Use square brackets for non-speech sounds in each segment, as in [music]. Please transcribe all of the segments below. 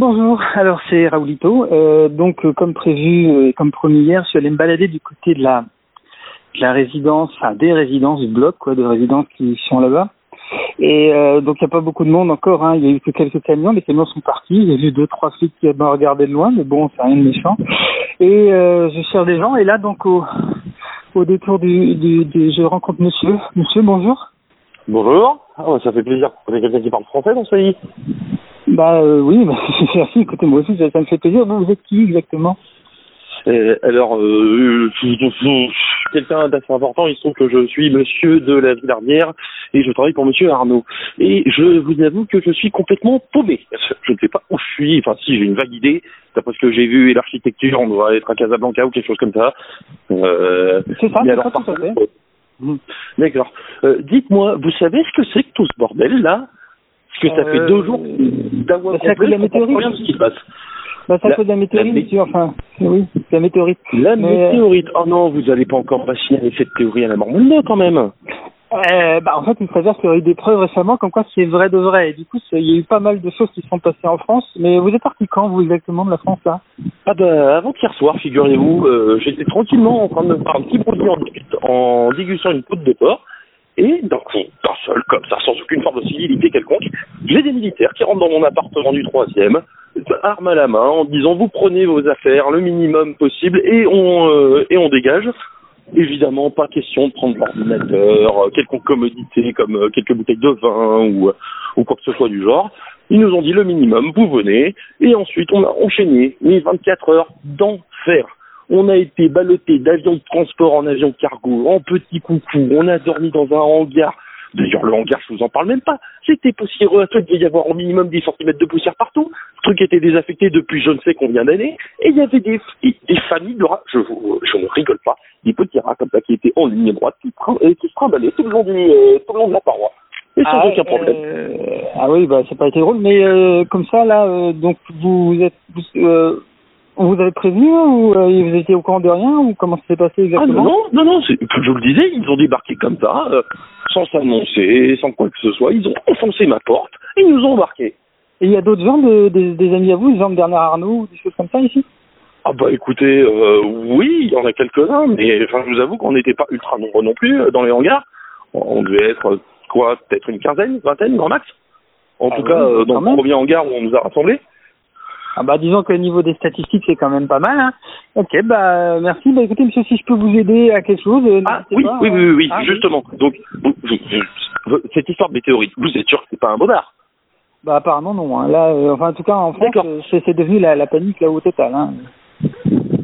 Bonjour, alors c'est Raoulito. Euh, donc euh, comme prévu euh, et comme promis hier, je suis allé me balader du côté de la, de la résidence, enfin des résidences du bloc, quoi, de résidences qui sont là-bas. Et donc il n'y a pas beaucoup de monde encore, hein. il y a eu que quelques camions, les camions sont partis, j'ai vu deux, trois flics qui m'ont regardé de loin, mais bon, c'est rien de méchant. Et je cherche des gens, et là donc au, au détour du, du, je rencontre monsieur. Monsieur, bonjour. Bonjour. Bah, ça fait plaisir qu'on ait quelqu'un qui parle français dans ce pays. Bah euh, oui, [laughs] bah, merci, écoutez moi aussi ça, ça me fait plaisir. Vous, vous êtes qui exactement? Euh, alors, euh, quelqu'un d'assez important, il se trouve que je suis monsieur de la Villardière et je travaille pour monsieur Arnaud. Et je vous avoue que je suis complètement paumé. Je ne sais pas où je suis, enfin si j'ai une vague idée, d'après ce que j'ai vu et l'architecture, on doit être à Casablanca ou quelque chose comme ça. Euh, C'est ça, mais c'est alors, ça, par euh, D'accord. Euh, Dites-moi, vous savez ce que c'est que tout ce bordel là que ça Euh, fait deux jours d'avoir bah, la météorite. rien de ce qui se passe. Bah, à La- cause de la météorite, la enfin, oui, c'est la météorite. La Mais- météorite. Oh non, vous allez pas encore vacciner cette théorie à la mormone quand même. Euh, bah, en fait, il s'avère qu'il y a eu des preuves récemment comme quoi c'est vrai de vrai. Et du coup, il y a eu pas mal de choses qui se sont passées en France. Mais vous êtes parti quand, vous, exactement, de la France, là? Ah bah avant-hier soir, figurez-vous, euh, j'étais tranquillement en train de me faire un petit produit en, en dégustant une côte de porc. Et d'un coup, d'un seul, comme ça, sans aucune forme de civilité quelconque, j'ai des militaires qui rentrent dans mon appartement du troisième, arme à la main, en disant vous prenez vos affaires, le minimum possible, et on euh, et on dégage. Évidemment, pas question de prendre l'ordinateur, euh, quelconque commodité comme euh, quelques bouteilles de vin ou, euh, ou quoi que ce soit du genre. Ils nous ont dit le minimum, vous venez, et ensuite on a enchaîné les 24 heures d'enfer. On a été ballotté d'avion de transport en avion cargo, en petit coucou, on a dormi dans un hangar. D'ailleurs, le hangar, je vous en parle même pas. C'était poussiéreux, il devait y avoir au minimum 10 cm de poussière partout. Ce truc était désaffecté depuis je ne sais combien d'années. Et il y avait des, des familles de rats, je, vous- je ne rigole pas, des petits rats comme ça qui étaient en ligne droite, qui, se trimballaient tout le long, du, euh, tout le long de la paroi. Et sans ah, aucun problème. euh, ah oui, bah, c'est pas été drôle. Mais euh, comme ça, là, euh, donc, vous êtes... Vous, euh, vous avez prévenu ou euh, vous étiez au courant de rien ou comment ça s'est passé Ah exactement non, non, non, non, c'est- je vous le disais, ils ont débarqué comme ça, euh, sans s'annoncer, sans quoi que ce soit. Ils ont enfoncé ma porte et ils nous ont embarqués. Et il y a d'autres gens, de, des, des amis à vous, genre Bernard Arnault ou des choses comme ça ici Ah bah écoutez, euh, oui, il y en a quelques-uns, mais enfin, je vous avoue qu'on n'était pas ultra nombreux non plus dans les hangars. On devait être, quoi, peut-être une quinzaine, vingtaine, grand max. En Ah tout oui, cas, dans le premier hangar où on nous a rassemblés. Ah bah disons que au niveau des statistiques c'est quand même pas mal. Hein. Ok bah euh, merci. Bah écoutez monsieur si je peux vous aider à quelque chose. euh, Ah oui, pas, oui, hein. oui, oui, oui, Ah, justement. Donc, vous- vous- vous- cette histoire de météorite, vous êtes sûr que c'est pas un bobard? Bah apparemment non. Hein. Là euh, enfin en tout cas en France euh, c'est devenu la, la panique là au total. Hein.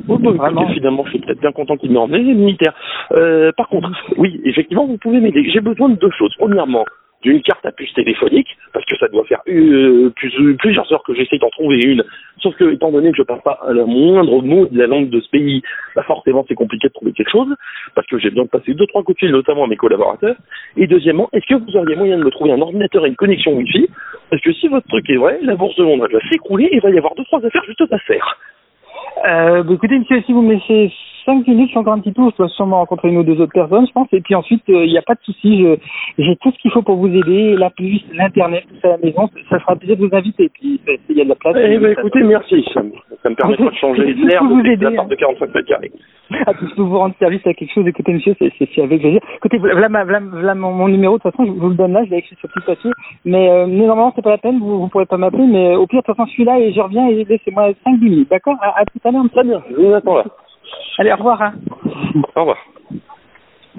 Oh, bah, écoutez, finalement, je suis peut-être bien content qu'il m'ait emmené, les militaires. Euh, par contre, oui, effectivement, vous pouvez m'aider. J'ai besoin de deux choses. Premièrement, d'une carte à puce téléphonique, parce que ça doit faire euh, plus- plusieurs heures que j'essaye d'en trouver une. Sauf que, étant donné que je parle pas le moindre mot de la langue de ce pays, bah forcément, c'est compliqué de trouver quelque chose, parce que j'ai besoin de passer deux, trois coups de fil, notamment à mes collaborateurs. Et deuxièmement, est-ce que vous auriez moyen de me trouver un ordinateur et une connexion Wi-Fi? Parce que si votre truc est vrai, la bourse de Londres va s'écrouler et il va y avoir deux, trois affaires juste à faire. Euh, bah, écoutez monsieur si vous me laissez cinq minutes je fais encore un petit tour je dois sûrement rencontrer une ou deux autres personnes je pense et puis ensuite euh, il n'y a pas de souci j'ai tout ce qu'il faut pour vous aider la puce l'internet tout ça à la maison ça fera plaisir de vous inviter et puis euh, il y a de la place. Eh ben, écoutez, merci. Ça me, ça me permettra de [laughs] changer l'air de aider, la part de 45 mètres carrés. Ah, si je peux vous rendre service à quelque chose, écoutez monsieur, c'est avec plaisir. Écoutez, voilà, ma- voilà, voilà mon, mon numéro, de toute façon, je vous le donne là, je l'ai écrit sur petit papier. Mais, euh, mais normalement, c'est pas la peine, vous, vous pourrez pas m'appeler, mais euh, au pire, de toute façon, je suis là et je reviens et laissez-moi 5 minutes, d'accord? À, à tout à l'heure. Très bien, je vous attends là. Allez, au revoir. Hein. Au revoir.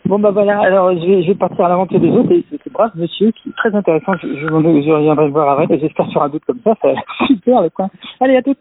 Bon, bah voilà, alors je vais, je vais partir à l'aventure des autres c'est ce brave monsieur qui est très intéressant, je, je, je reviendrai le voir après, j'espère sur un doute comme ça, l'air super le coin. Allez, à toutes